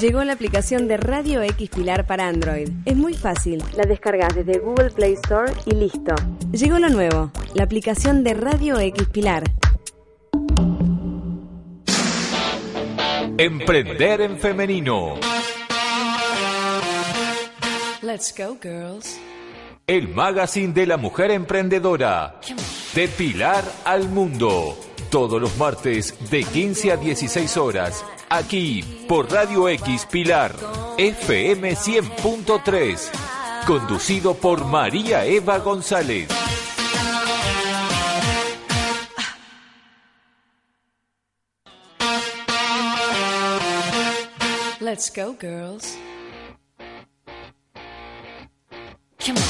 Llegó la aplicación de Radio X Pilar para Android. Es muy fácil. La descargas desde Google Play Store y listo. Llegó lo nuevo, la aplicación de Radio X Pilar. Emprender en femenino. Let's go, girls. El magazine de la mujer emprendedora. De Pilar al Mundo. Todos los martes de 15 a 16 horas. Aquí por Radio X Pilar. FM 100.3. Conducido por María Eva González. Let's go, girls. Come on.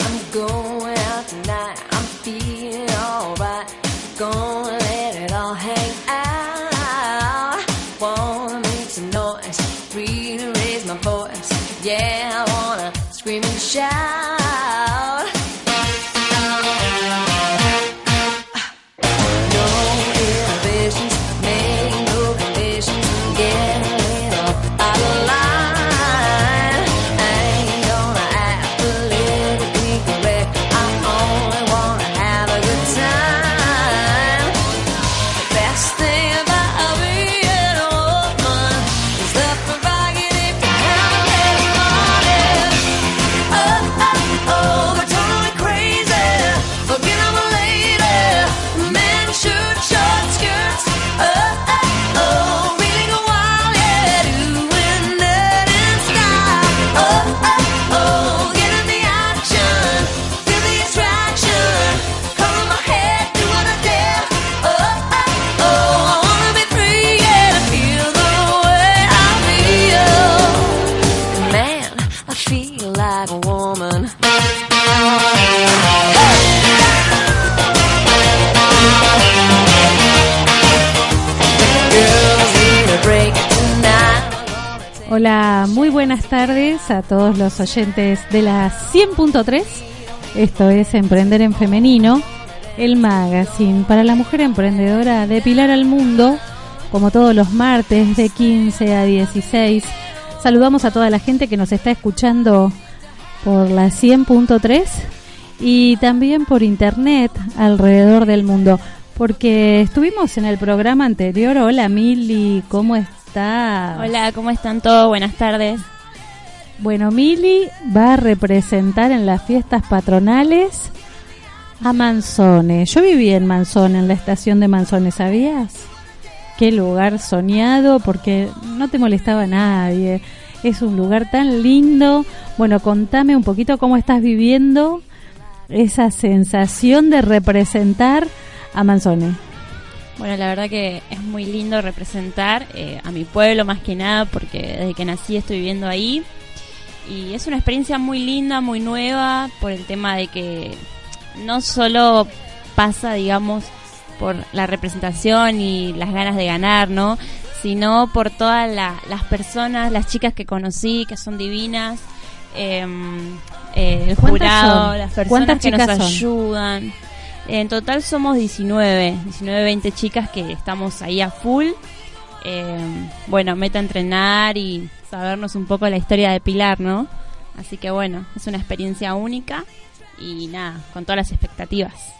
I'm going. I'm feeling todos los oyentes de la 100.3. Esto es Emprender en Femenino, el magazine para la mujer emprendedora de Pilar al Mundo, como todos los martes de 15 a 16. Saludamos a toda la gente que nos está escuchando por la 100.3 y también por internet alrededor del mundo. Porque estuvimos en el programa anterior. Hola Mili, ¿cómo estás? Hola, ¿cómo están todos? Buenas tardes. Bueno, Mili va a representar en las fiestas patronales a Manzone. Yo viví en Manzone, en la estación de Manzone, ¿sabías? Qué lugar soñado, porque no te molestaba nadie. Es un lugar tan lindo. Bueno, contame un poquito cómo estás viviendo esa sensación de representar a Manzone. Bueno, la verdad que es muy lindo representar eh, a mi pueblo más que nada porque desde que nací estoy viviendo ahí y es una experiencia muy linda, muy nueva por el tema de que no solo pasa, digamos, por la representación y las ganas de ganar, ¿no? Sino por todas la- las personas, las chicas que conocí, que son divinas, em, eh, el ¿Cuántas jurado, son? las personas ¿Cuántas que nos son? ayudan. En total somos 19, 19, 20 chicas que estamos ahí a full. Eh, bueno, meta entrenar y sabernos un poco la historia de Pilar, ¿no? Así que bueno, es una experiencia única y nada, con todas las expectativas.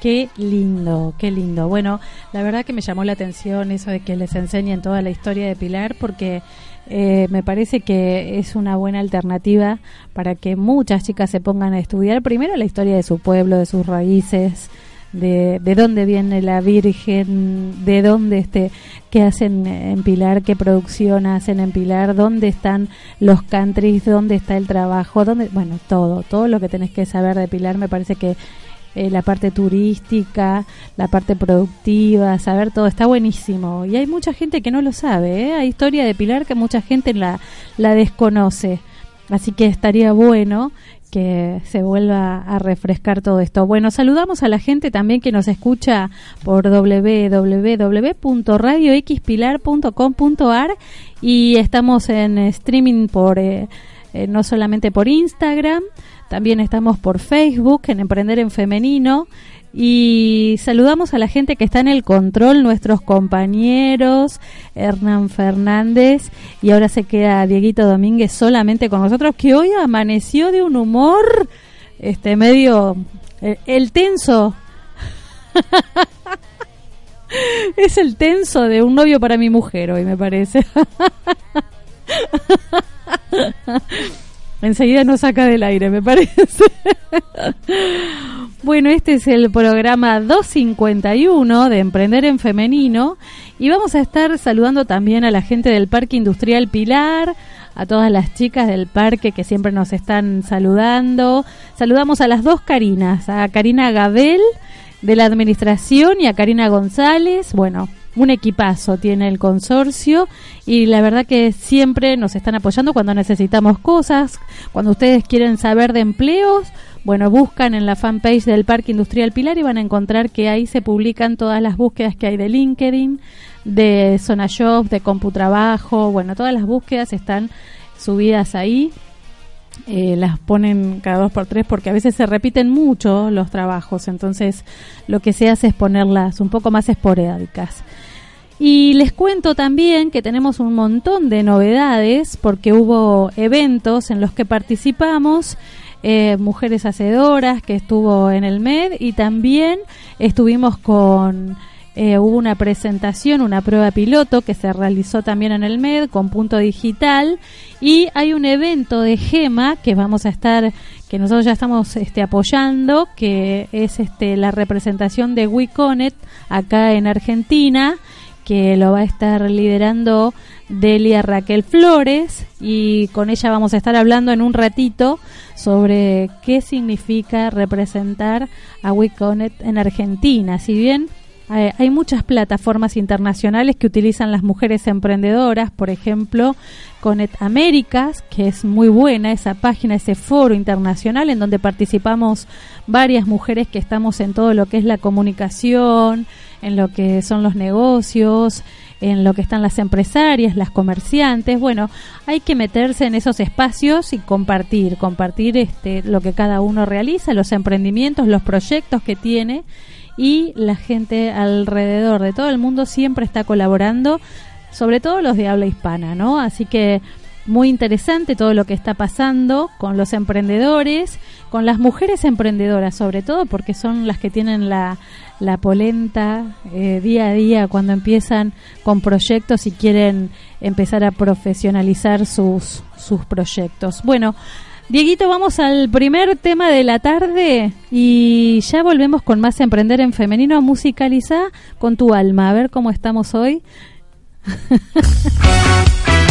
Qué lindo, qué lindo. Bueno, la verdad que me llamó la atención eso de que les enseñen toda la historia de Pilar porque eh, me parece que es una buena alternativa para que muchas chicas se pongan a estudiar primero la historia de su pueblo, de sus raíces, de, de dónde viene la Virgen, de dónde este, qué hacen en Pilar, qué producción hacen en Pilar, dónde están los countries, dónde está el trabajo, dónde, bueno, todo, todo lo que tenés que saber de Pilar me parece que eh, la parte turística, la parte productiva, saber todo, está buenísimo. Y hay mucha gente que no lo sabe, ¿eh? hay historia de Pilar que mucha gente la, la desconoce. Así que estaría bueno que se vuelva a refrescar todo esto. Bueno, saludamos a la gente también que nos escucha por www.radioxpilar.com.ar y estamos en streaming por eh, eh, no solamente por Instagram, también estamos por Facebook en Emprender en Femenino y saludamos a la gente que está en el control, nuestros compañeros, Hernán Fernández, y ahora se queda Dieguito Domínguez solamente con nosotros, que hoy amaneció de un humor este medio el, el tenso. es el tenso de un novio para mi mujer hoy, me parece. Enseguida nos saca del aire, me parece. bueno, este es el programa 251 de Emprender en Femenino y vamos a estar saludando también a la gente del Parque Industrial Pilar, a todas las chicas del parque que siempre nos están saludando. Saludamos a las dos Carinas, a Karina Gabel de la Administración y a Karina González. Bueno, un equipazo tiene el consorcio y la verdad que siempre nos están apoyando cuando necesitamos cosas, cuando ustedes quieren saber de empleos, bueno, buscan en la fanpage del Parque Industrial Pilar y van a encontrar que ahí se publican todas las búsquedas que hay de LinkedIn, de Zona Shop, de Computrabajo, bueno, todas las búsquedas están subidas ahí. Eh, las ponen cada dos por tres porque a veces se repiten mucho los trabajos, entonces lo que se hace es ponerlas un poco más esporádicas. Y les cuento también que tenemos un montón de novedades porque hubo eventos en los que participamos, eh, Mujeres Hacedoras que estuvo en el MED y también estuvimos con, eh, hubo una presentación, una prueba piloto que se realizó también en el MED con punto digital y hay un evento de GEMA que vamos a estar que nosotros ya estamos este, apoyando, que es este, la representación de WeConnect acá en Argentina que lo va a estar liderando Delia Raquel Flores y con ella vamos a estar hablando en un ratito sobre qué significa representar a WeConnect en Argentina. Si bien eh, hay muchas plataformas internacionales que utilizan las mujeres emprendedoras, por ejemplo, Connect Américas, que es muy buena esa página, ese foro internacional en donde participamos varias mujeres que estamos en todo lo que es la comunicación, en lo que son los negocios, en lo que están las empresarias, las comerciantes. Bueno, hay que meterse en esos espacios y compartir, compartir este, lo que cada uno realiza, los emprendimientos, los proyectos que tiene y la gente alrededor de todo el mundo siempre está colaborando, sobre todo los de habla hispana, ¿no? Así que muy interesante todo lo que está pasando con los emprendedores, con las mujeres emprendedoras sobre todo, porque son las que tienen la, la polenta eh, día a día cuando empiezan con proyectos y quieren empezar a profesionalizar sus, sus proyectos. Bueno, Dieguito, vamos al primer tema de la tarde y ya volvemos con más Emprender en Femenino, musicaliza con tu alma, a ver cómo estamos hoy.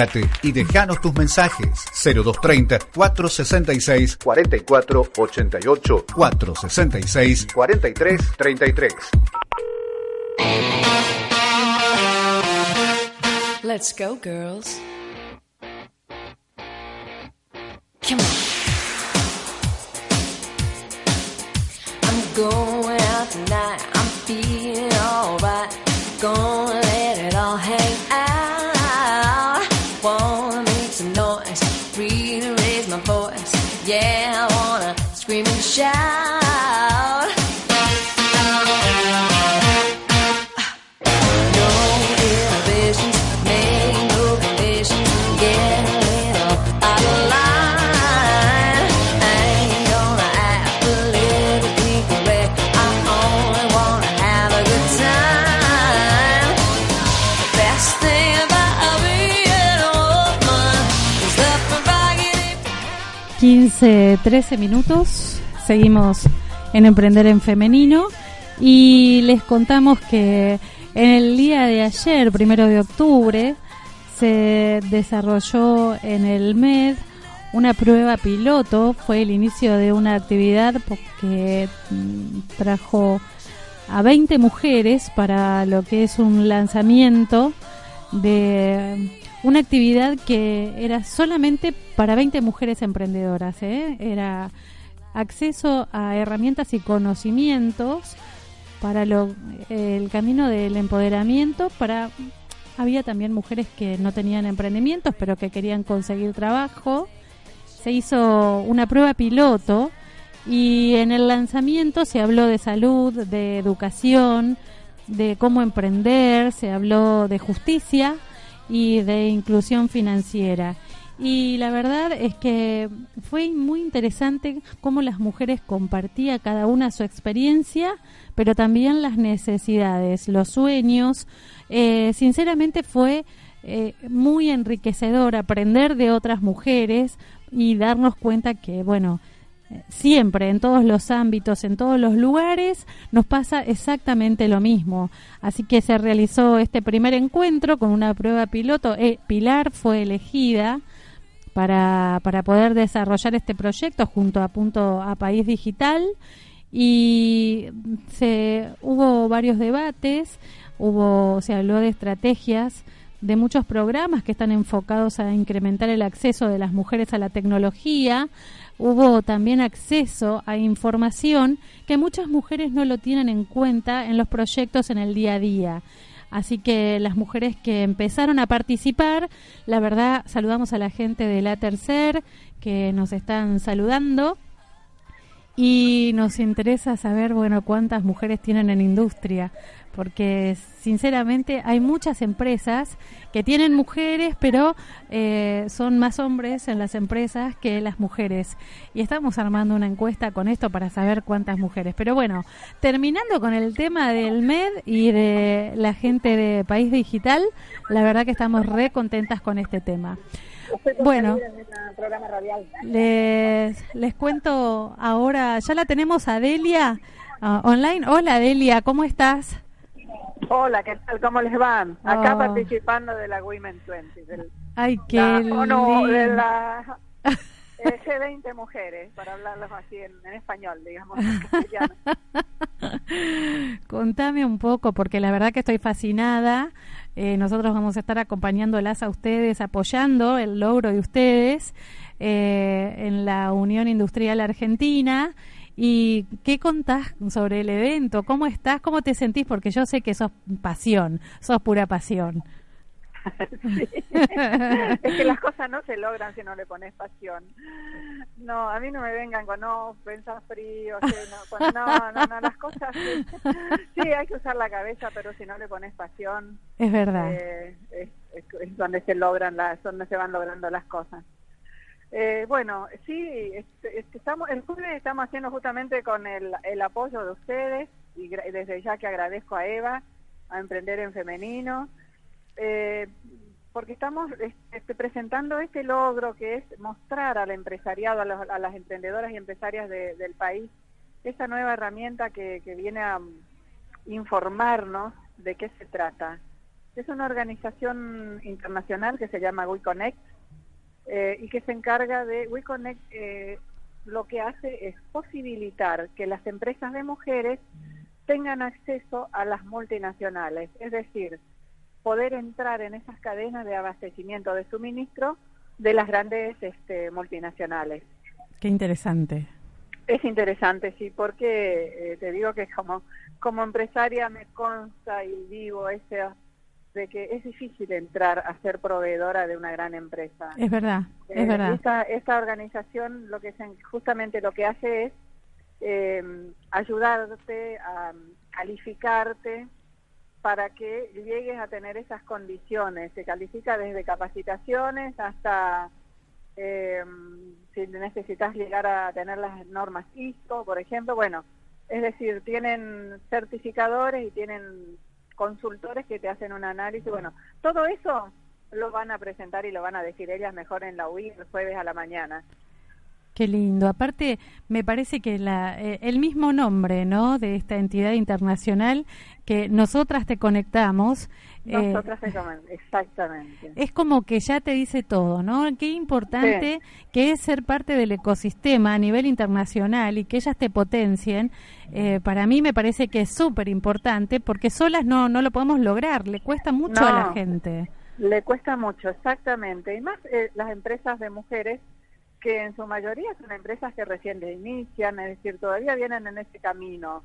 Comunicate y dejanos tus mensajes 0230 466 44 88 466 43 33. Let's go, girls. Come on. I'm going 13 minutos. Seguimos en Emprender en Femenino. Y les contamos que en el día de ayer, primero de octubre, se desarrolló en el MED una prueba piloto. Fue el inicio de una actividad que mm, trajo a 20 mujeres para lo que es un lanzamiento de una actividad que era solamente para 20 mujeres emprendedoras. ¿eh? Era acceso a herramientas y conocimientos para lo, el camino del empoderamiento para había también mujeres que no tenían emprendimientos pero que querían conseguir trabajo se hizo una prueba piloto y en el lanzamiento se habló de salud, de educación, de cómo emprender, se habló de justicia y de inclusión financiera. Y la verdad es que fue muy interesante cómo las mujeres compartían cada una su experiencia, pero también las necesidades, los sueños. Eh, sinceramente fue eh, muy enriquecedor aprender de otras mujeres y darnos cuenta que, bueno, siempre, en todos los ámbitos, en todos los lugares, nos pasa exactamente lo mismo. Así que se realizó este primer encuentro con una prueba piloto. Eh, Pilar fue elegida para, para poder desarrollar este proyecto junto a Punto a País Digital y se hubo varios debates, hubo se habló de estrategias de muchos programas que están enfocados a incrementar el acceso de las mujeres a la tecnología. Hubo también acceso a información que muchas mujeres no lo tienen en cuenta en los proyectos en el día a día. Así que las mujeres que empezaron a participar, la verdad, saludamos a la gente de la Tercer que nos están saludando y nos interesa saber, bueno, cuántas mujeres tienen en industria, porque sinceramente hay muchas empresas que tienen mujeres, pero eh, son más hombres en las empresas que las mujeres. Y estamos armando una encuesta con esto para saber cuántas mujeres. Pero bueno, terminando con el tema del MED y de la gente de País Digital, la verdad que estamos re contentas con este tema. Bueno, les, les cuento ahora, ya la tenemos a Delia ah, online. Hola Delia, ¿cómo estás? Hola, ¿qué tal? ¿Cómo les van? Acá Oh. participando de la Women 20, del, Ay, qué la, oh, no, de la eh, G20 Mujeres, para hablarlos así en, en español, digamos, en. Contame un poco, porque la verdad que estoy fascinada. Eh, nosotros vamos a estar acompañándolas a ustedes, apoyando el logro de ustedes eh, en la Unión Industrial Argentina. ¿Y qué contás sobre el evento? ¿Cómo estás? ¿Cómo te sentís? Porque yo sé que sos pasión, sos pura pasión. Sí. es que las cosas no se logran si no le pones pasión. No, a mí no me vengan con no, pensar frío, sí, no, con- no, no, no, las cosas sí. Sí, hay que usar la cabeza, pero si no le pones pasión, Es verdad. eh, es, es- es donde se logran las, donde se van logrando las cosas. Eh, bueno, sí, este, este, estamos, el jueves estamos haciendo justamente con el, el apoyo de ustedes y desde ya que agradezco a Eva, a Emprender en Femenino, eh, porque estamos este, presentando este logro que es mostrar al empresariado, a, los- a las emprendedoras y empresarias de- del país, esa nueva herramienta que, viene a informarnos de qué se trata. es una organización internacional que se llama WeConnect eh, y que se encarga de WeConnect. Eh, lo que hace es posibilitar que las empresas de mujeres tengan acceso a las multinacionales, es decir, poder entrar en esas cadenas de abastecimiento de suministro de las grandes este, multinacionales. Qué interesante. Es interesante, sí, porque eh, te digo que como, como empresaria me consta y vivo ese de que es difícil entrar a ser proveedora de una gran empresa. Es verdad, es Eh, verdad. Esta, esta organización lo que se- justamente lo que hace es eh, ayudarte a calificarte para que llegues a tener esas condiciones. Se califica desde capacitaciones hasta eh, si necesitas llegar a tener las normas ISO, por ejemplo. Bueno, es decir, tienen certificadores y tienen consultores que te hacen un análisis. Bueno, todo eso lo van a presentar y lo van a decir ellas mejor en la UI el jueves a la mañana. Qué lindo. Aparte, me parece que la, eh, el mismo nombre, ¿no? De esta entidad internacional que nosotras te conectamos. eh, Nosotras te exactamente. es como que ya te dice todo, ¿no? Qué importante que es ser parte del ecosistema a nivel internacional y que ellas te potencien. eh, para mí me parece que es súper importante porque solas no, no lo podemos lograr, le cuesta mucho a la gente. Le cuesta mucho, exactamente. Y más eh, las empresas de mujeres, que en su mayoría son empresas que recién le inician, es decir, todavía vienen en ese camino.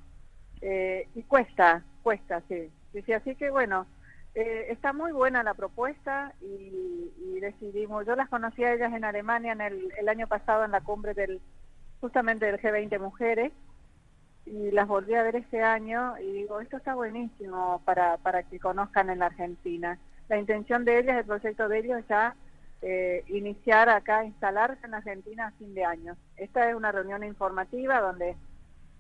Eh, y cuesta, cuesta, sí. sí, sí, así que bueno, eh, está muy buena la propuesta y, y decidimos, yo las conocí a ellas en Alemania en el, el año pasado en la cumbre del justamente del G20 Mujeres y las volví a ver este año y digo, esto está buenísimo para, para que conozcan en la Argentina. La intención de ellas, el proyecto de ellos ya eh, iniciar acá, instalarse en Argentina a fin de año. Esta es una reunión informativa donde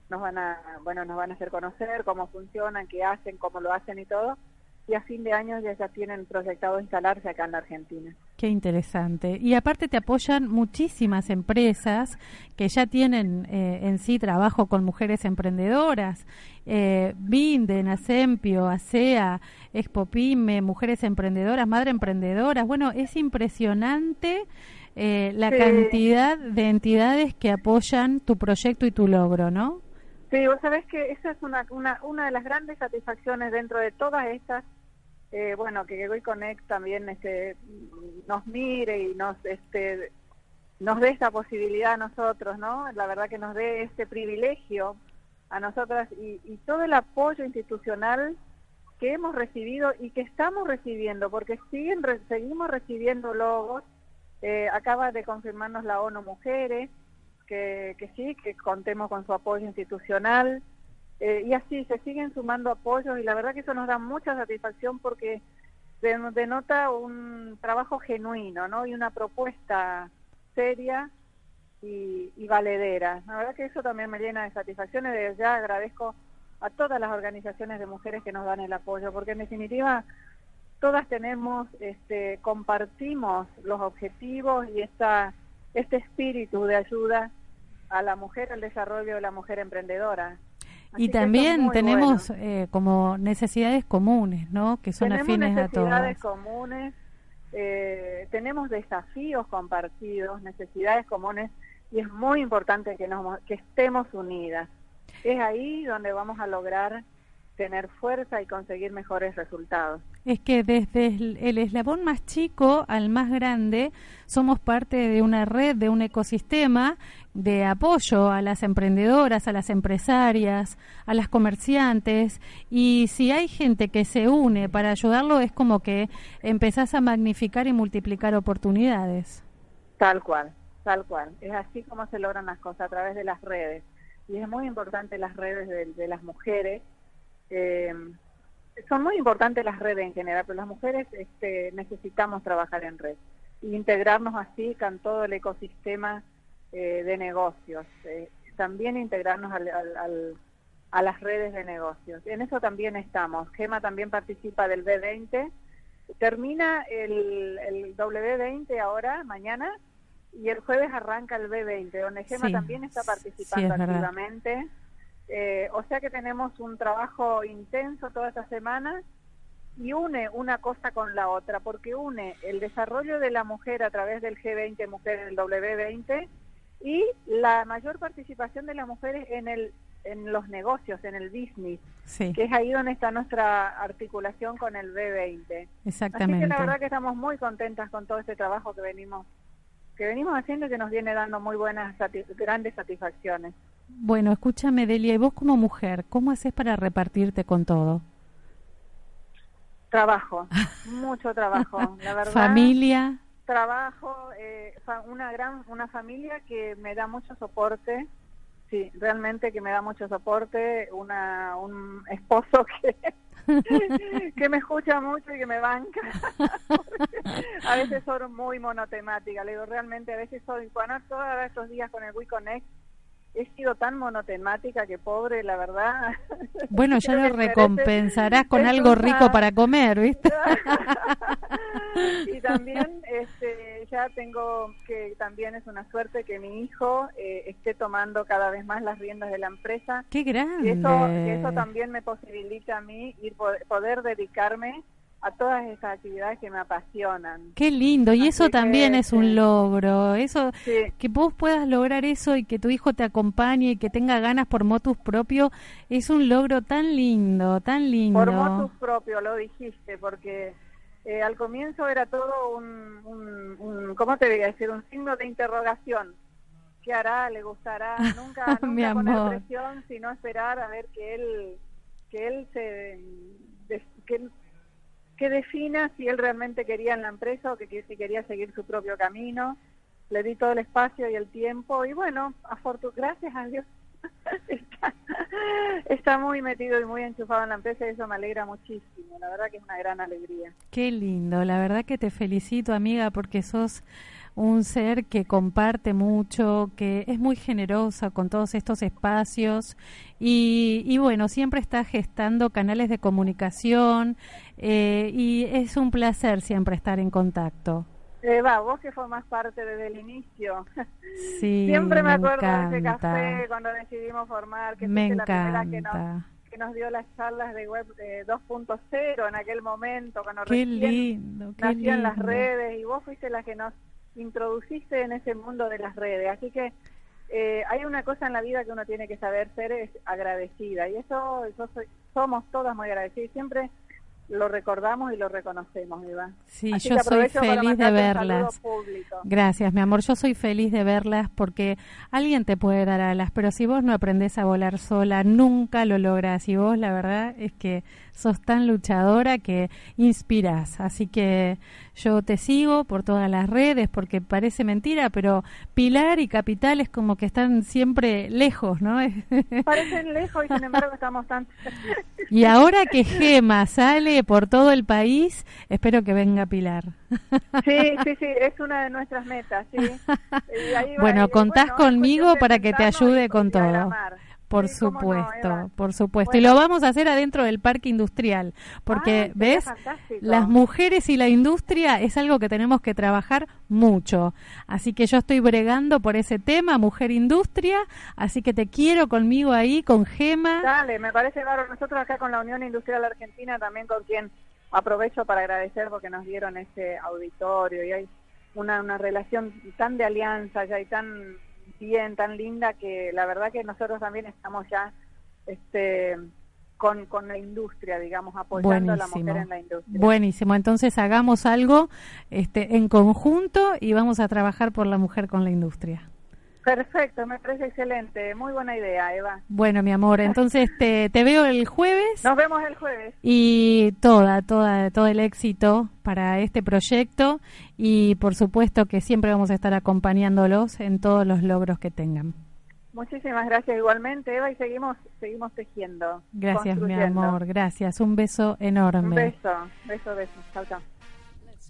nos van a, bueno, nos van a hacer conocer cómo funcionan, qué hacen, cómo lo hacen y todo. Y a fin de año ya, ya tienen proyectado instalarse acá en la Argentina. Qué interesante. Y aparte te apoyan muchísimas empresas que ya tienen eh, en sí trabajo con mujeres emprendedoras. Eh, Binden, Asempio, ASEA, Expo Pyme, Mujeres Emprendedoras, Madre Emprendedoras. Bueno, es impresionante eh, la Sí. cantidad de entidades que apoyan tu proyecto y tu logro, ¿no? Sí, vos sabés que esa es una, una, una de las grandes satisfacciones dentro de todas estas, eh, bueno, que Goy Connect también este, nos mire y nos este, nos dé esta posibilidad a nosotros, ¿no? La verdad que nos dé este privilegio a nosotras y, todo el apoyo institucional que hemos recibido y que estamos recibiendo, porque siguen seguimos recibiendo logos. Eh, acaba de confirmarnos la ONU Mujeres, que, que sí, que contemos con su apoyo institucional. Eh, y así se siguen sumando apoyos y la verdad que eso nos da mucha satisfacción porque de- denota un trabajo genuino, ¿no? Y una propuesta seria y, y valedera. La verdad que eso también me llena de satisfacción y desde ya agradezco a todas las organizaciones de mujeres que nos dan el apoyo, porque en definitiva todas tenemos, este, compartimos los objetivos y esta, este espíritu de ayuda a la mujer, al desarrollo de la mujer emprendedora. Así Y es también tenemos bueno. eh, como necesidades comunes, ¿no? Que son tenemos afines a necesidades todas. comunes, eh, tenemos desafíos compartidos, necesidades comunes y es muy importante que, nos, que estemos unidas. Es ahí donde vamos a lograr tener fuerza y conseguir mejores resultados. Es que desde el, eslabón más chico al más grande somos parte de una red, de un ecosistema de apoyo a las emprendedoras, a las empresarias, a las comerciantes y si hay gente que se une para ayudarlo es como que empezás a magnificar y multiplicar oportunidades. Tal cual, tal cual. Es así como se logran las cosas a través de las redes. Y es muy importante las redes de, de las mujeres. Eh, son muy importantes las redes en general, pero las mujeres este, necesitamos trabajar en red e integrarnos así con todo el ecosistema eh, de negocios. Eh, también integrarnos al, al- al- a las redes de negocios. En eso también estamos. Gema también participa del B20. Termina el, el W20 ahora, mañana, y el jueves arranca el B20, donde Gema Sí, también está sí, participando verdad. Eh, o sea que tenemos un trabajo intenso toda esta semana y une una cosa con la otra, porque une el desarrollo de la mujer a través del G20 Mujeres del W20 y la mayor participación de las mujeres en el en los negocios, en el business, Sí, que es ahí donde está nuestra articulación con el B20. Así exactamente. que la verdad que estamos muy contentas con todo este trabajo que venimos que venimos haciendo y que nos viene dando muy buenas grandes satisfacciones. Bueno, escúchame, Delia, y vos como mujer, ¿cómo haces para repartirte con todo? Trabajo, mucho trabajo, la verdad. Familia, trabajo, eh, fa- una gran, una familia que me da mucho soporte, sí, realmente que me da mucho soporte, una, un esposo que, que me escucha mucho y que me banca. A veces soy muy monotemática, le digo, realmente a veces soy, bueno, todos estos días con el WeConnect he sido tan monotemática que pobre, la verdad. bueno, ya lo recompensarás con algo una- rico para comer, ¿viste? y también este, ya tengo que también es una suerte que mi hijo eh, esté tomando cada vez más las riendas de la empresa ¡Qué y grande! eso, y eso también me posibilita a mí ir po- poder dedicarme a todas esas actividades que me apasionan. Qué lindo, y Así eso también que, es un sí. logro, eso Sí. que vos puedas lograr eso y que tu hijo te acompañe y que tenga ganas por motus propio, es un logro tan lindo, tan lindo. Por motus propio, lo dijiste, porque eh, al comienzo era todo un, un, un- ¿cómo te voy a decir? Un signo de interrogación. ¿Qué hará? ¿Le gustará? Nunca, Mi nunca poner amor. presión, sino esperar a ver que él, que él se, des- que, que defina si él realmente quería en la empresa o que, si quería seguir su propio camino. Le di todo el espacio y el tiempo y bueno, gracias a Dios está, está muy metido y muy enchufado en la empresa y eso me alegra muchísimo. La verdad que es una gran alegría. Qué lindo, la verdad que te felicito amiga porque sos un ser que comparte mucho, que es muy generosa con todos estos espacios y, y bueno, siempre está gestando canales de comunicación eh, y es un placer siempre estar en contacto. Eva, vos que formás parte desde el inicio. Sí, Siempre me, me acuerdo de ese encanta. café cuando decidimos formar, que Me fuiste la primera que nos, encanta. que nos dio las charlas de web eh, 2.0 en aquel momento, cuando Qué recién lindo, qué nacían las lindo. redes y vos fuiste la que nos introduciste en ese mundo de las redes. Así que eh, hay una cosa en la vida que uno tiene que saber ser es agradecida y eso, yo soy- somos todas muy agradecidas. Siempre lo recordamos y lo reconocemos, Eva. Sí, Así yo soy feliz de verlas. público. Gracias, mi amor. Yo soy feliz de verlas porque alguien te puede dar alas, pero si vos no aprendés a volar sola, nunca lo lográs. Y vos, la verdad, es que sos tan luchadora que inspirás. Así que yo te sigo por todas las redes porque parece mentira, pero Pilar y Capital es como que están siempre lejos, ¿no? Parecen lejos y sin embargo estamos tan... y ahora que Gema sale por todo el país, espero que venga Pilar. Sí, sí, sí, es una de nuestras metas, sí. Y ahí va- Bueno, y contás bueno, conmigo para que te ayude y- con y todo. Por Sí, cómo no, supuesto, por supuesto. Y lo vamos a hacer adentro del parque industrial, porque ves, las mujeres y la industria es algo que tenemos que trabajar mucho. Así que yo estoy bregando por ese tema, mujer industria, así que te quiero conmigo ahí, con Gema. Dale, me parece bárbaro. Nosotros acá con la Unión Industrial Argentina también con quien aprovecho para agradecer porque nos dieron ese auditorio y hay una, una relación tan de alianza ya y tan bien, tan linda que la verdad que nosotros también estamos ya este con, con la industria, digamos, apoyando a la mujer en la industria. Buenísimo, entonces hagamos algo este, en conjunto y vamos a trabajar por la mujer con la industria. Perfecto, me parece excelente. Muy buena idea, Eva. Bueno, mi amor, entonces te, te veo el jueves. Nos vemos el jueves. y toda, toda, todo el éxito para este proyecto y por supuesto que siempre vamos a estar acompañándolos en todos los logros que tengan. Muchísimas gracias igualmente, Eva, y seguimos seguimos tejiendo. Gracias, mi amor, gracias. Un beso enorme. Un beso, beso, beso. Chao, chao.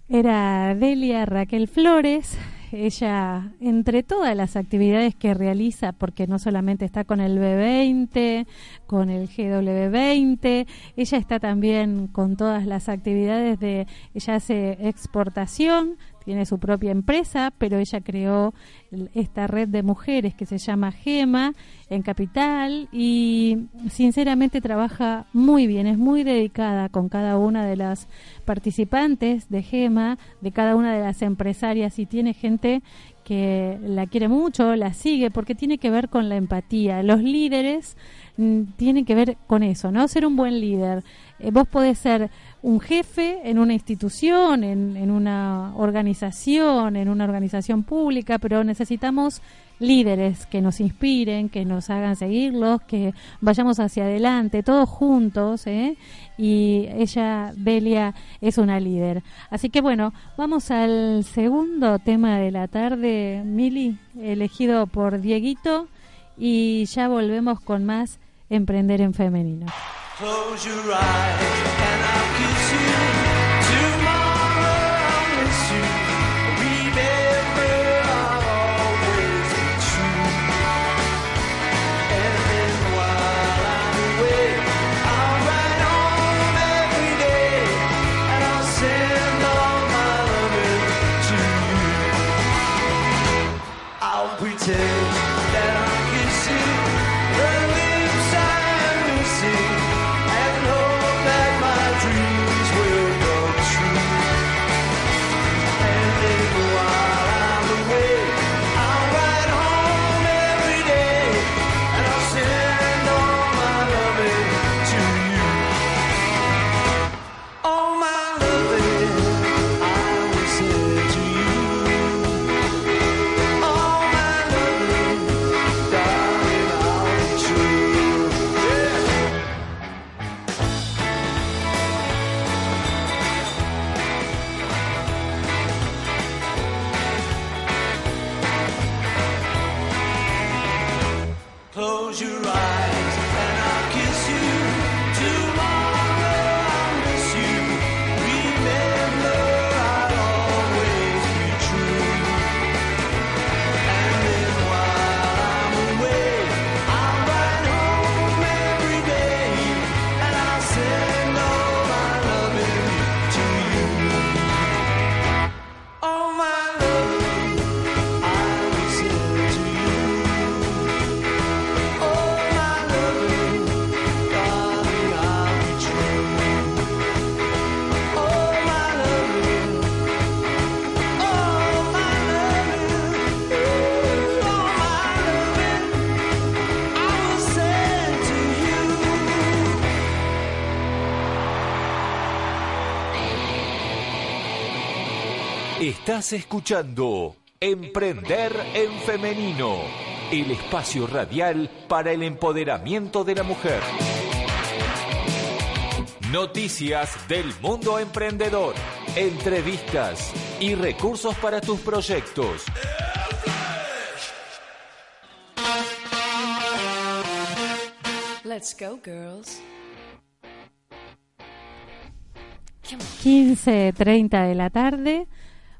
Era Delia Raquel Flores. Ella, entre todas las actividades que realiza, porque no solamente está con el B20, con el GW20, ella está también con todas las actividades de, ella hace exportación, tiene su propia empresa, pero ella creó esta red de mujeres que se llama Gema en Capital y sinceramente trabaja muy bien, es muy dedicada con cada una de las participantes de Gema, de cada una de las empresarias y tiene gente que la quiere mucho, la sigue, porque tiene que ver con la empatía. Los líderes mm, tienen que ver con eso, ¿no? Ser un buen líder. Eh, vos podés ser un jefe en una institución, en, en una organización, en una organización pública, pero necesitamos líderes que nos inspiren, que nos hagan seguirlos, que vayamos hacia adelante, todos juntos, ¿eh? Y ella, Delia, es una líder. Así que bueno, vamos al segundo tema de la tarde, Mili, elegido por Dieguito, y ya volvemos con más Emprender en Femenino. Estás escuchando Emprender en Femenino, el espacio radial para el empoderamiento de la mujer. Noticias del mundo emprendedor, entrevistas y recursos para tus proyectos. Let's go, girls. 15.30 de la tarde.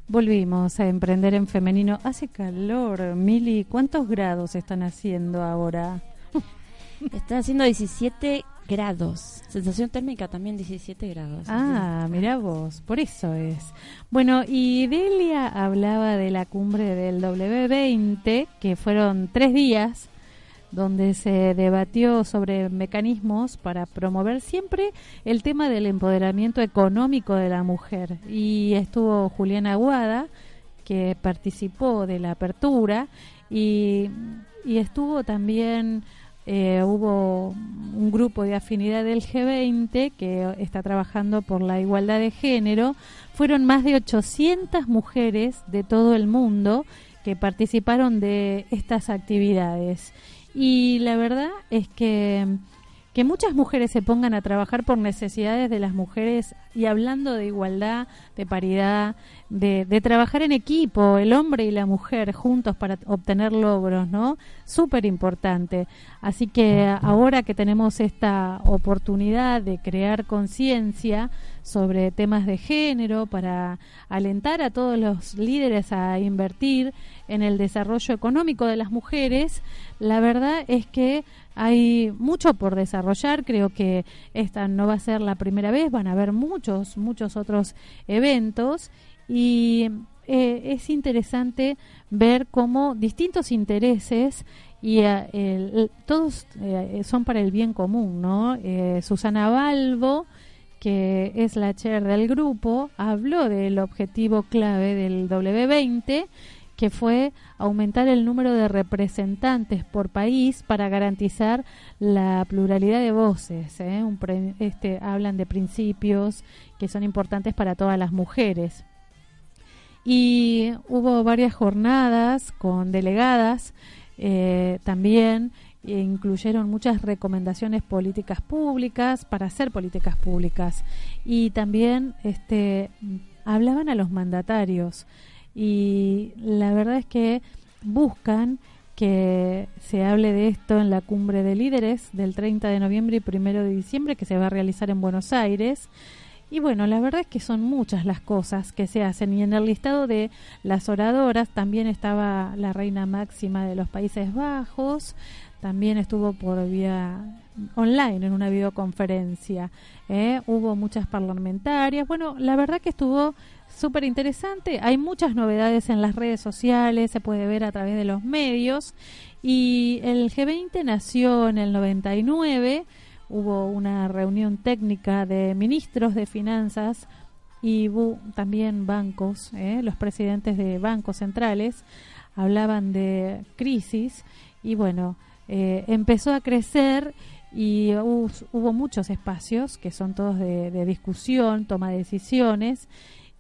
Volvimos a emprender en femenino. Hace calor, Mili. ¿Cuántos grados están haciendo ahora? Está haciendo 17 grados. Sensación térmica también 17 grados. Ah, mira vos, por eso es. Bueno, y Delia hablaba de la cumbre del W20, que fueron tres días, donde se debatió sobre mecanismos para promover siempre el tema del empoderamiento económico de la mujer. Y estuvo Juliana Aguada, que participó de la apertura, y, estuvo también eh, hubo un grupo de afinidad del G20 que está trabajando por la igualdad de género. Fueron más de 800 mujeres de todo el mundo que participaron de estas actividades. Y la verdad es que que muchas mujeres se pongan a trabajar por necesidades de las mujeres y hablando de igualdad, de paridad, de, trabajar en equipo, el hombre y la mujer juntos para obtener logros, ¿no? Súper importante. Así que ahora que tenemos esta oportunidad de crear conciencia sobre temas de género para alentar a todos los líderes a invertir en el desarrollo económico de las mujeres, la verdad es que hay mucho por desarrollar, creo que esta no va a ser la primera vez, van a haber muchos, muchos otros eventos y eh, es interesante ver cómo distintos intereses y eh, el- todos eh, son para el bien común, ¿no? Eh, Susana Balbo, que es la chair del grupo, habló del objetivo clave del W20, que fue aumentar el número de representantes por país para garantizar la pluralidad de voces. ¿eh? Este, hablan de principios que son importantes para todas las mujeres. Y hubo varias jornadas con delegadas eh, también incluyeron muchas recomendaciones políticas públicas para hacer políticas públicas y también este hablaban a los mandatarios y la verdad es que buscan que se hable de esto en la cumbre de líderes del 30 de noviembre y 1 de diciembre que se va a realizar en Buenos Aires. Y bueno, la verdad es que son muchas las cosas que se hacen y en el listado de las oradoras también estaba la reina máxima de los Países Bajos, también estuvo por vía online en una videoconferencia, ¿eh? hubo muchas parlamentarias, bueno, la verdad que estuvo súper interesante, hay muchas novedades en las redes sociales, se puede ver a través de los medios y el G20 nació en el 99, hubo una reunión técnica de ministros de finanzas y también bancos, ¿eh? los presidentes de bancos centrales hablaban de crisis y bueno, eh, empezó a crecer y hubo, hubo muchos espacios que son todos de, de discusión, toma de decisiones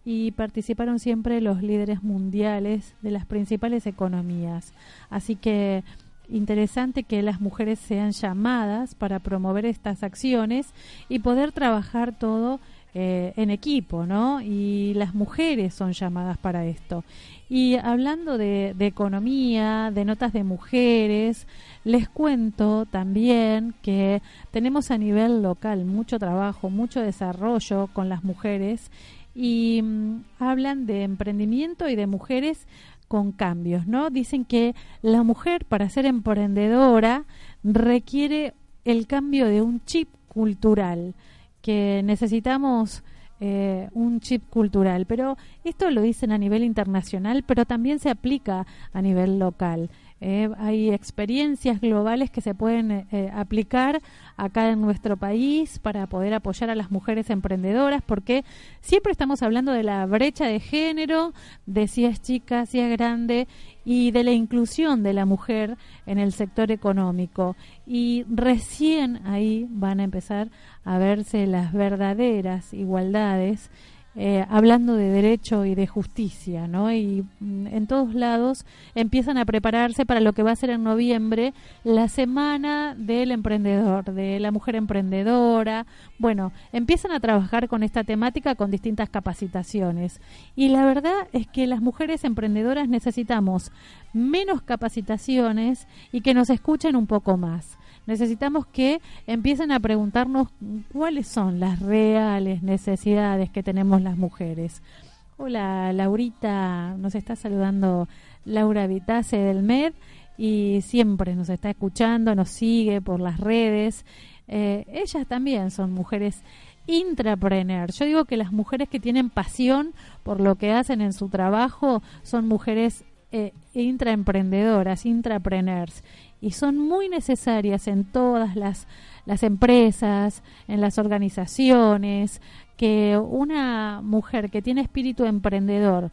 y participaron siempre los líderes mundiales de las principales economías. Así que interesante que las mujeres sean llamadas para promover estas acciones y poder trabajar todo eh, en equipo, ¿no? Y las mujeres son llamadas para esto. Y hablando de, de economía, de notas de mujeres, les cuento también que tenemos a nivel local mucho trabajo, mucho desarrollo con las mujeres y mm, hablan de emprendimiento y de mujeres con cambios, ¿no? Dicen que la mujer para ser emprendedora requiere el cambio de un chip cultural, que necesitamos eh, un chip cultural, pero esto lo dicen a nivel internacional, pero también se aplica a nivel local. Eh, hay experiencias globales que se pueden eh, aplicar acá en nuestro país para poder apoyar a las mujeres emprendedoras, porque siempre estamos hablando de la brecha de género, de si es chica, si es grande, y de la inclusión de la mujer en el sector económico. Y recién ahí van a empezar a verse las verdaderas igualdades eh, hablando de derecho y de justicia, ¿no? Y mm, en todos lados empiezan a prepararse para lo que va a ser en noviembre la semana del emprendedor, de la mujer emprendedora. Bueno, empiezan a trabajar con esta temática con distintas capacitaciones. Y la verdad es que las mujeres emprendedoras necesitamos menos capacitaciones y que nos escuchen un poco más necesitamos que empiecen a preguntarnos cuáles son las reales necesidades que tenemos las mujeres. Hola, Laurita, nos está saludando Laura Vitase del MED y siempre nos está escuchando, nos sigue por las redes. Eh, ellas también son mujeres intrapreneurs. Yo digo que las mujeres que tienen pasión por lo que hacen en su trabajo son mujeres eh, intraemprendedoras, intrapreneurs y son muy necesarias en todas las, las empresas, en las organizaciones, que una mujer que tiene espíritu emprendedor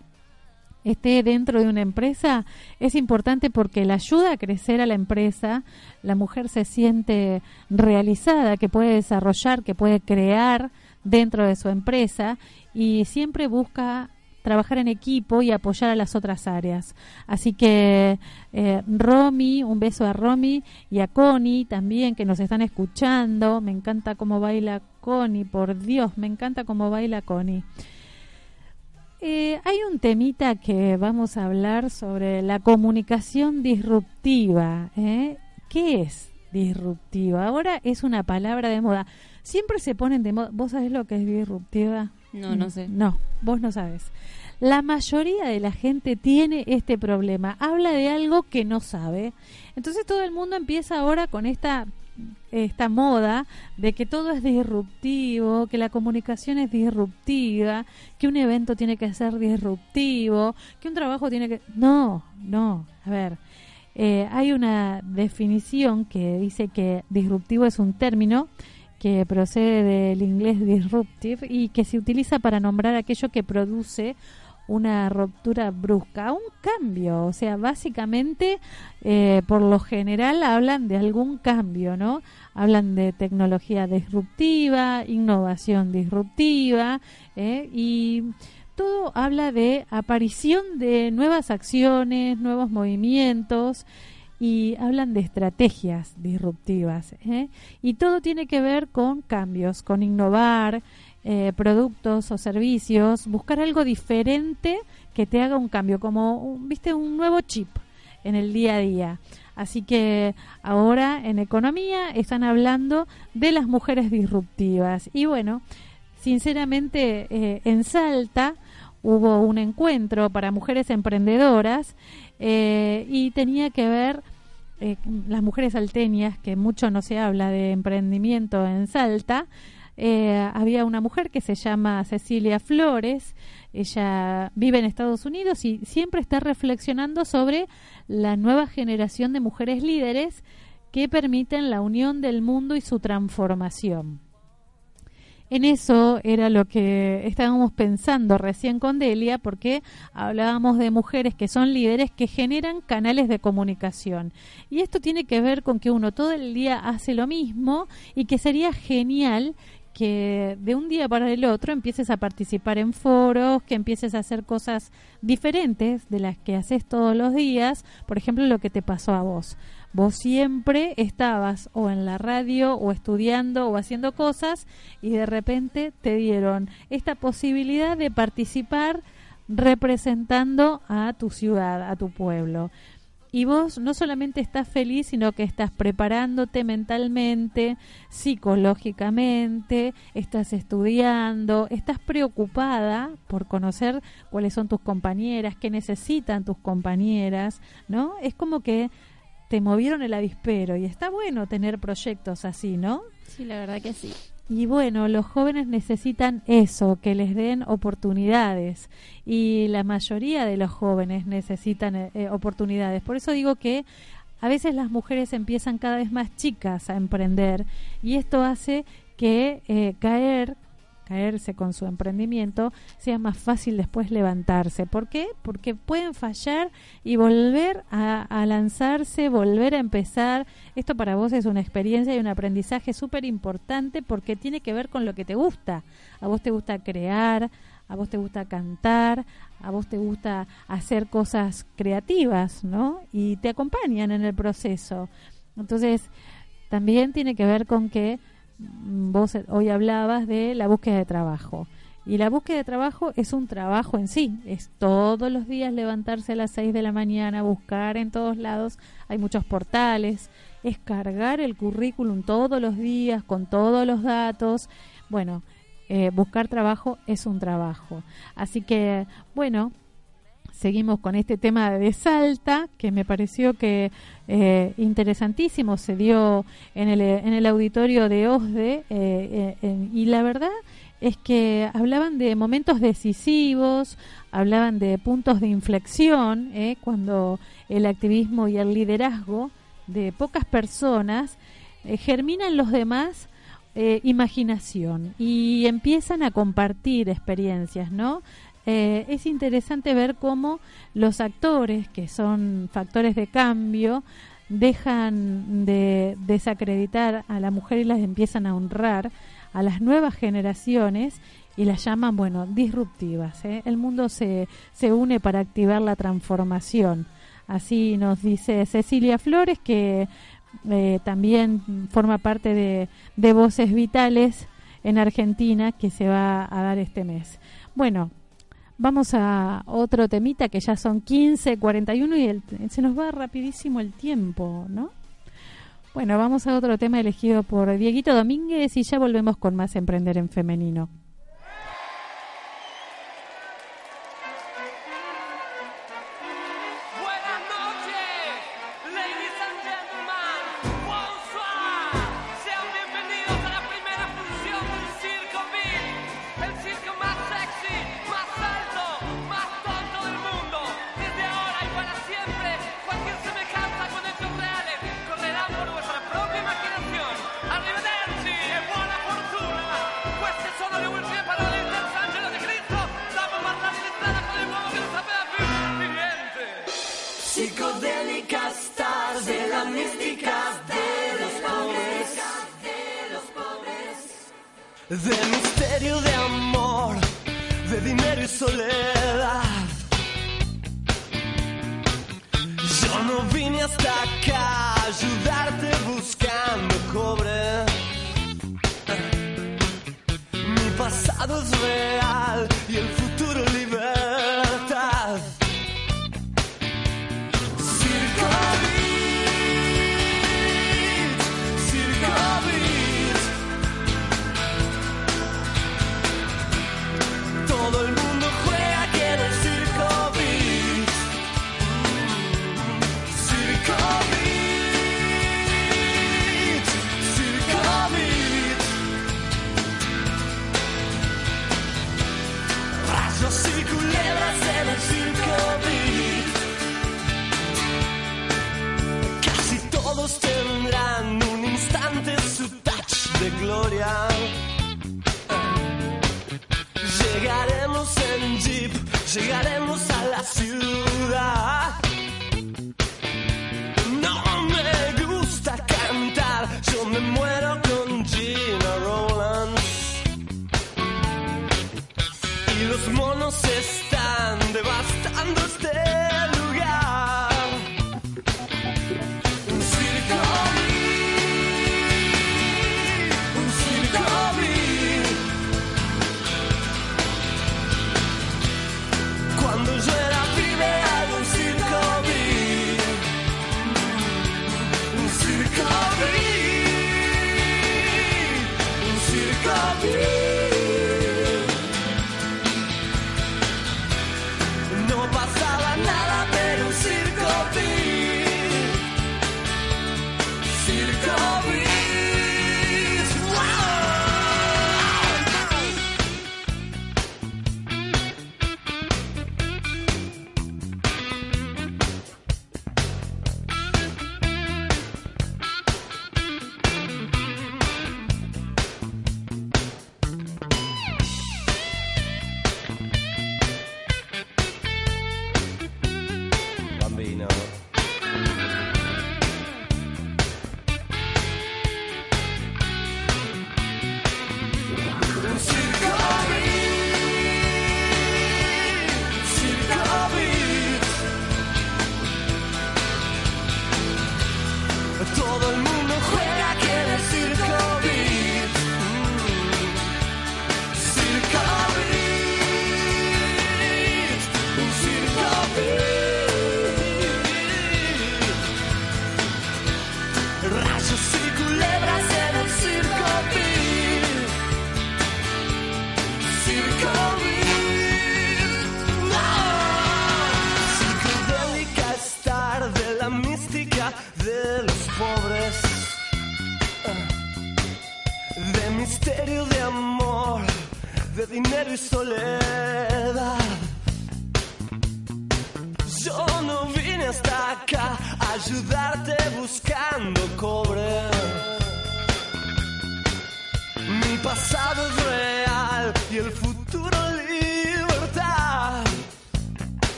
esté dentro de una empresa es importante porque la ayuda a crecer a la empresa, la mujer se siente realizada, que puede desarrollar, que puede crear dentro de su empresa y siempre busca trabajar en equipo y apoyar a las otras áreas. Así que eh, Romy, un beso a Romy y a Connie también que nos están escuchando. Me encanta cómo baila Connie, por Dios, me encanta cómo baila Connie. Eh, hay un temita que vamos a hablar sobre la comunicación disruptiva. ¿eh? ¿Qué es disruptiva? Ahora es una palabra de moda. Siempre se ponen de moda. ¿Vos sabés lo que es disruptiva? No, no sé. No, vos no sabes. La mayoría de la gente tiene este problema. Habla de algo que no sabe. Entonces todo el mundo empieza ahora con esta esta moda de que todo es disruptivo, que la comunicación es disruptiva, que un evento tiene que ser disruptivo, que un trabajo tiene que... No, no, a ver, eh, hay una definición que dice que disruptivo es un término que procede del inglés disruptive y que se utiliza para nombrar aquello que produce una ruptura brusca, un cambio, o sea, básicamente eh, por lo general hablan de algún cambio, ¿no? Hablan de tecnología disruptiva, innovación disruptiva eh, y todo habla de aparición de nuevas acciones, nuevos movimientos y hablan de estrategias disruptivas. ¿eh? Y todo tiene que ver con cambios, con innovar, eh, productos o servicios, buscar algo diferente que te haga un cambio, como, un- viste, un nuevo chip en el día a día. Así que ahora en economía están hablando de las mujeres disruptivas. Y bueno, sinceramente eh, en Salta hubo un encuentro para mujeres emprendedoras y tenía que ver eh, las mujeres salteñas, que mucho no se habla de emprendimiento en Salta, eh, había una mujer que se llama Cecilia Flores, ella vive en Estados Unidos y siempre está reflexionando sobre la nueva generación de mujeres líderes que permiten la unión del mundo y su transformación. En eso era lo que estábamos pensando recién con Delia, porque hablábamos de mujeres que son líderes que generan canales de comunicación. Y esto tiene que ver con que uno todo el día hace lo mismo y que sería genial que de un día para el otro empieces a participar en foros, que empieces a hacer cosas diferentes de las que haces todos los días, por ejemplo, lo que te pasó a vos. Vos siempre estabas o en la radio o estudiando o haciendo cosas y de repente te dieron esta posibilidad de participar representando a tu ciudad, a tu pueblo. Y vos no solamente estás feliz, sino que estás preparándote mentalmente, psicológicamente, estás estudiando, estás preocupada por conocer cuáles son tus compañeras, qué necesitan tus compañeras, ¿no? Es como que te movieron el avispero y está bueno tener proyectos así, ¿no? Sí, la verdad que sí. Y bueno, los jóvenes necesitan eso, que les den oportunidades. Y la mayoría de los jóvenes necesitan eh, eh, oportunidades. Por eso digo que a veces las mujeres empiezan cada vez más chicas a emprender y esto hace que eh, caer caerse con su emprendimiento sea más fácil después levantarse. ¿Por qué? Porque pueden fallar y volver a, a lanzarse, volver a empezar. Esto para vos es una experiencia y un aprendizaje súper importante porque tiene que ver con lo que te gusta. A vos te gusta crear, a vos te gusta cantar, a vos te gusta hacer cosas creativas, ¿no? Y te acompañan en el proceso. Entonces, también tiene que ver con que vos hoy hablabas de la búsqueda de trabajo. Y la búsqueda de trabajo es un trabajo en sí, es todos los días levantarse a las 6 de la mañana, buscar en todos lados, hay muchos portales, es cargar el currículum todos los días con todos los datos. Bueno, eh, buscar trabajo es un trabajo. Así que, bueno, seguimos con este tema de Salta, que me pareció que eh, interesantísimo, se dio en el, en el auditorio de OSDE, eh, eh, y la verdad es que hablaban de momentos decisivos, hablaban de puntos de inflexión, eh, cuando el activismo y el liderazgo de pocas personas germina en los demás eh, imaginación y empiezan a compartir experiencias, ¿no? Eh, es interesante ver cómo los actores, que son factores de cambio, dejan de desacreditar a la mujer y las empiezan a honrar a las nuevas generaciones y las llaman, bueno, disruptivas. ¿eh? El mundo se, se une para activar la transformación. Así nos dice Cecilia Flores, que eh, también forma parte de, de Voces Vitales en Argentina, que se va a dar este mes. Bueno, vamos a otro temita que ya son 15.41 y el- se nos va rapidísimo el tiempo, ¿no? Bueno, vamos a otro tema elegido por Dieguito Domínguez y ya volvemos con más Emprender en Femenino.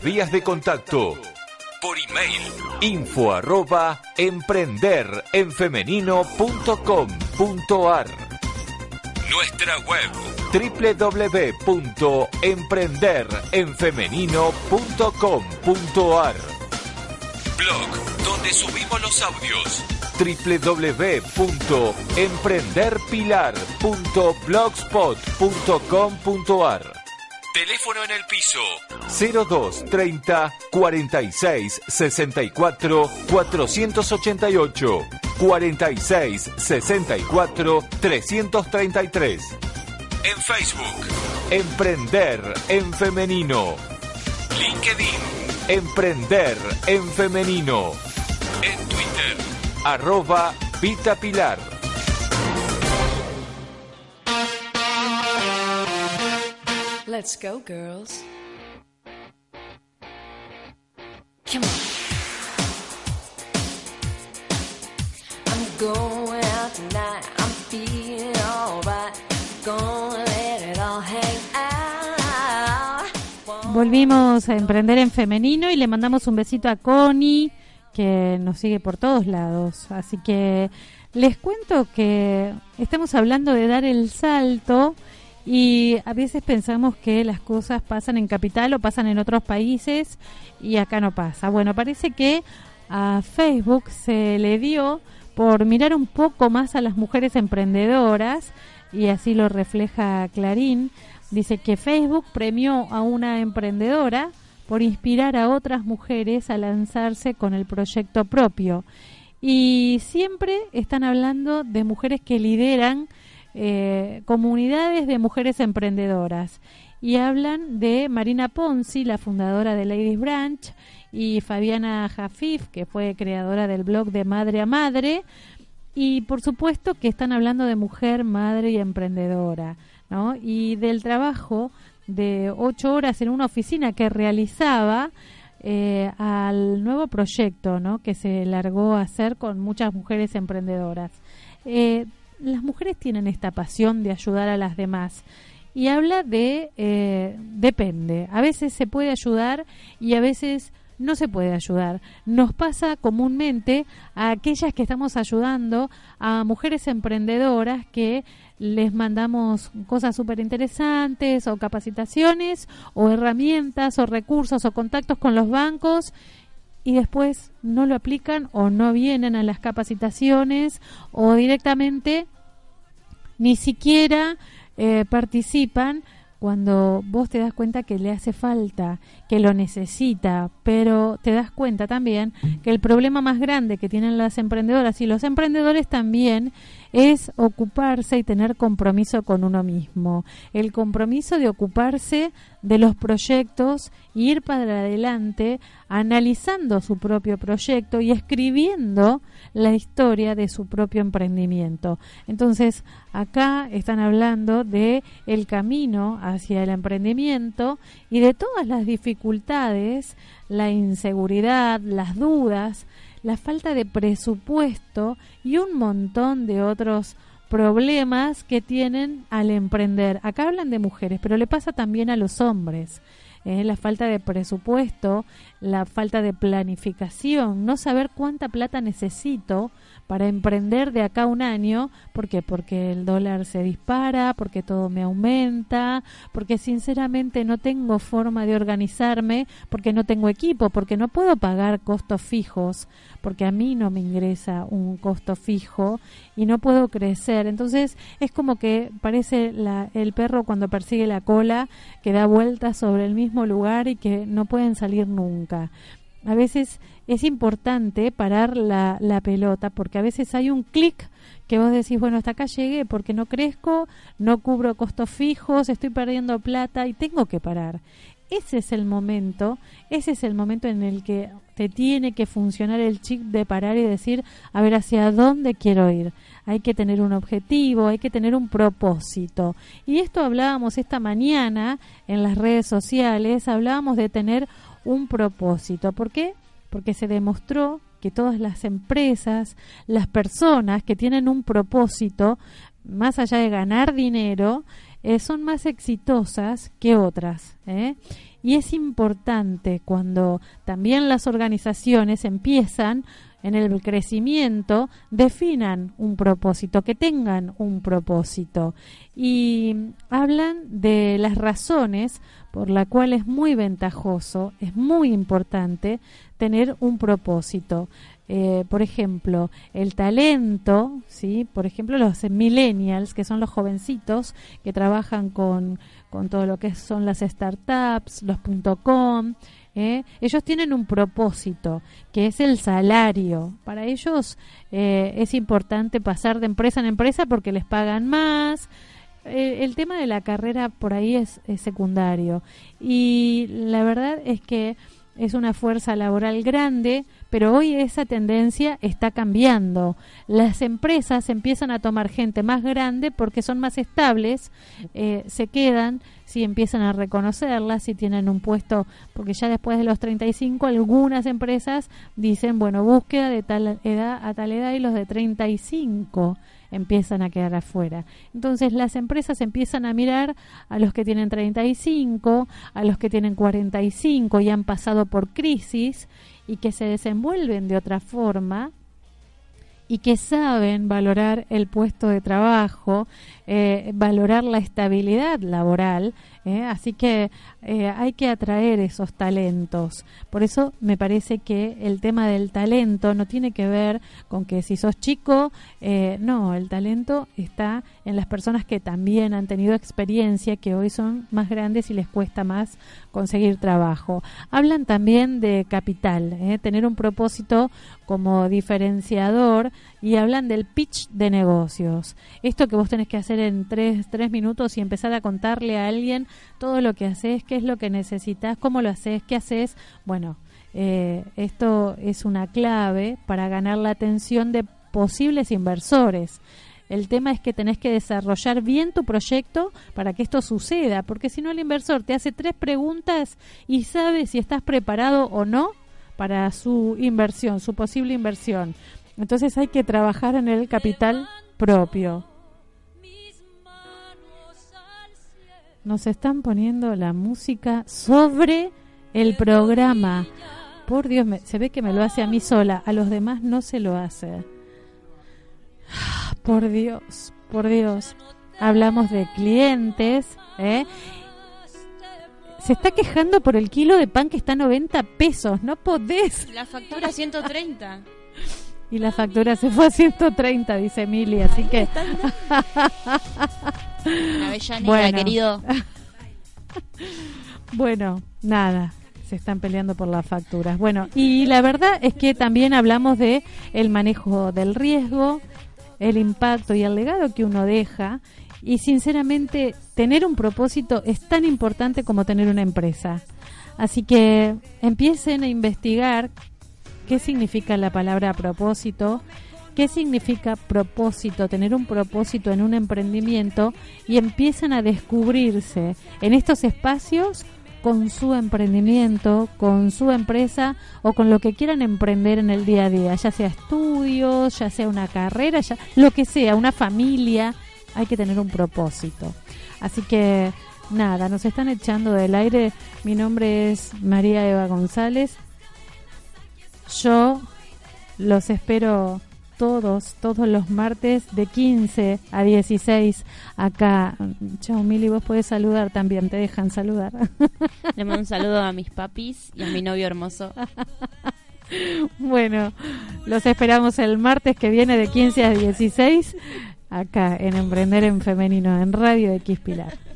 Nuestras vías de contacto. Por email, info arroba emprenderenfemenino.com.ar Nuestra web. www.emprenderenfemenino.com.ar Blog donde subimos los audios. www.emprenderpilar.blogspot.com.ar Teléfono en el piso. 02 30 46 64 488 46 64 333 En Facebook. Emprender en Femenino. LinkedIn. Emprender en Femenino. En Twitter. Arroba Vita Pilar Let's go. Volvimos a emprender en femenino y le mandamos un besito a Connie, que nos sigue por todos lados. Así que les cuento que estamos hablando de dar el salto y a veces pensamos que las cosas pasan en capital o pasan en otros países y acá no pasa. Bueno, parece que a Facebook se le dio por mirar un poco más a las mujeres emprendedoras y así lo refleja Clarín. Dice que Facebook premió a una emprendedora por inspirar a otras mujeres a lanzarse con el proyecto propio. Y siempre están hablando de mujeres que lideran eh, comunidades de mujeres emprendedoras. Y hablan de Marina Ponzi, la fundadora de Ladies Branch, y Fabiana Jafif, que fue creadora del blog de Madre a Madre. Y por supuesto que están hablando de mujer, madre y emprendedora, ¿no? Y del trabajo de ocho horas en una oficina que realizaba eh, al nuevo proyecto, ¿no? Que se largó a hacer con muchas mujeres emprendedoras. Eh, las mujeres tienen esta pasión de ayudar a las demás. Y habla de, eh, depende, a veces se puede ayudar y a veces no se puede ayudar. Nos pasa comúnmente a aquellas que estamos ayudando a mujeres emprendedoras que les mandamos cosas súper interesantes o capacitaciones o herramientas o recursos o contactos con los bancos y después no lo aplican o no vienen a las capacitaciones o directamente ni siquiera eh, participan cuando vos te das cuenta que le hace falta, que lo necesita, pero te das cuenta también que el problema más grande que tienen las emprendedoras y los emprendedores también es ocuparse y tener compromiso con uno mismo. El compromiso de ocuparse de los proyectos, ir para adelante, analizando su propio proyecto y escribiendo la historia de su propio emprendimiento. Entonces, acá están hablando de el camino hacia el emprendimiento y de todas las dificultades, la inseguridad, las dudas, la falta de presupuesto y un montón de otros problemas que tienen al emprender. Acá hablan de mujeres, pero le pasa también a los hombres. ¿eh? la falta de presupuesto, la falta de planificación, no saber cuánta plata necesito para emprender de acá un año, ¿por qué? Porque el dólar se dispara, porque todo me aumenta, porque sinceramente no tengo forma de organizarme, porque no tengo equipo, porque no puedo pagar costos fijos, porque a mí no me ingresa un costo fijo y no puedo crecer. Entonces es como que parece la, el perro cuando persigue la cola que da vueltas sobre el mismo lugar y que no pueden salir nunca. A veces es importante parar la, pelota porque a veces hay un clic que vos decís, bueno, hasta acá llegué porque no crezco, no cubro costos fijos, estoy perdiendo plata y tengo que parar. Ese es el momento, ese es el momento en el que te tiene que funcionar el chip de parar y decir, a ver, hacia dónde quiero ir. Hay que tener un objetivo, hay que tener un propósito. Y esto hablábamos esta mañana en las redes sociales, hablábamos de tener un propósito. ¿Por qué? Porque se demostró que todas las empresas, las personas que tienen un propósito, más allá de ganar dinero, eh, son más exitosas que otras. ¿eh? Y es importante cuando también las organizaciones empiezan en el crecimiento, definan un propósito, que tengan un propósito. Y hablan de las razones por la cual es muy ventajoso, es muy importante tener un propósito. Eh, por ejemplo, el talento, ¿sí? por ejemplo, los millennials, que son los jovencitos que trabajan con, con todo lo que son las startups, los .com, ¿eh? ellos tienen un propósito, que es el salario. Para ellos eh, es importante pasar de empresa en empresa porque les pagan más. El tema de la carrera por ahí es secundario. Y la verdad es que es una fuerza laboral grande, pero hoy esa tendencia está cambiando. Las empresas empiezan a tomar gente más grande porque son más estables, eh, se quedan, si empiezan a reconocerlas, si tienen un puesto, porque ya después de los 35 algunas empresas dicen, bueno, búsqueda de tal edad a tal edad y los de 35 empiezan a quedar afuera. Entonces las empresas empiezan a mirar a los que tienen 35, a los que tienen 45 y han pasado por crisis y que se desenvuelven de otra forma y que saben valorar el puesto de trabajo, eh, valorar la estabilidad laboral. ¿Eh? Así que eh, hay que atraer esos talentos. Por eso me parece que el tema del talento no tiene que ver con que si sos chico, eh, no, el talento está en las personas que también han tenido experiencia, que hoy son más grandes y les cuesta más conseguir trabajo. Hablan también de capital, ¿eh? tener un propósito como diferenciador y hablan del pitch de negocios. Esto que vos tenés que hacer en tres, tres minutos y empezar a contarle a alguien todo lo que haces, qué es lo que necesitas, cómo lo haces, qué haces. Bueno, eh, esto es una clave para ganar la atención de posibles inversores. El tema es que tenés que desarrollar bien tu proyecto para que esto suceda, porque si no el inversor te hace tres preguntas y sabe si estás preparado o no para su inversión, su posible inversión. Entonces hay que trabajar en el capital propio. Nos están poniendo la música sobre el programa. Por Dios, me- se ve que me lo hace a mí sola, a los demás no se lo hace. Por Dios, por Dios. Hablamos de clientes, ¿eh? Se está quejando por el kilo de pan que está a 90 pesos. No podés. La factura 130. Y la factura se fue a 130, dice Emilia. Así que. Avellaneda, Bueno. querido. Bueno, nada, se están peleando por las facturas. Bueno, y la verdad es que también hablamos de el manejo del riesgo, el impacto y el legado que uno deja. Y sinceramente, tener un propósito es tan importante como tener una empresa. Así que empiecen a investigar qué significa la palabra propósito, qué significa propósito, tener un propósito en un emprendimiento y empiezan a descubrirse en estos espacios con su emprendimiento, con su empresa o con lo que quieran emprender en el día a día, ya sea estudios, ya sea una carrera, ya lo que sea, una familia, hay que tener un propósito. Así que nada, nos están echando del aire. Mi nombre es María Eva González. Yo los espero todos, todos los martes de 15 a 16 acá. Chao, Mili, vos podés saludar también, te dejan saludar. Le mando un saludo a mis papis y a mi novio hermoso. bueno, los esperamos el martes que viene de 15 a 16 acá en Emprender en Femenino, en Radio X Pilar.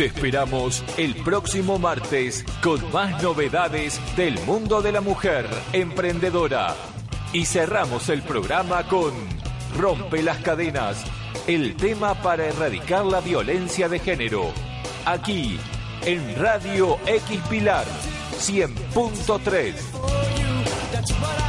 Te esperamos el próximo martes con más novedades del mundo de la mujer emprendedora. Y cerramos el programa con Rompe las cadenas, el tema para erradicar la violencia de género. Aquí, en Radio X Pilar 100.3.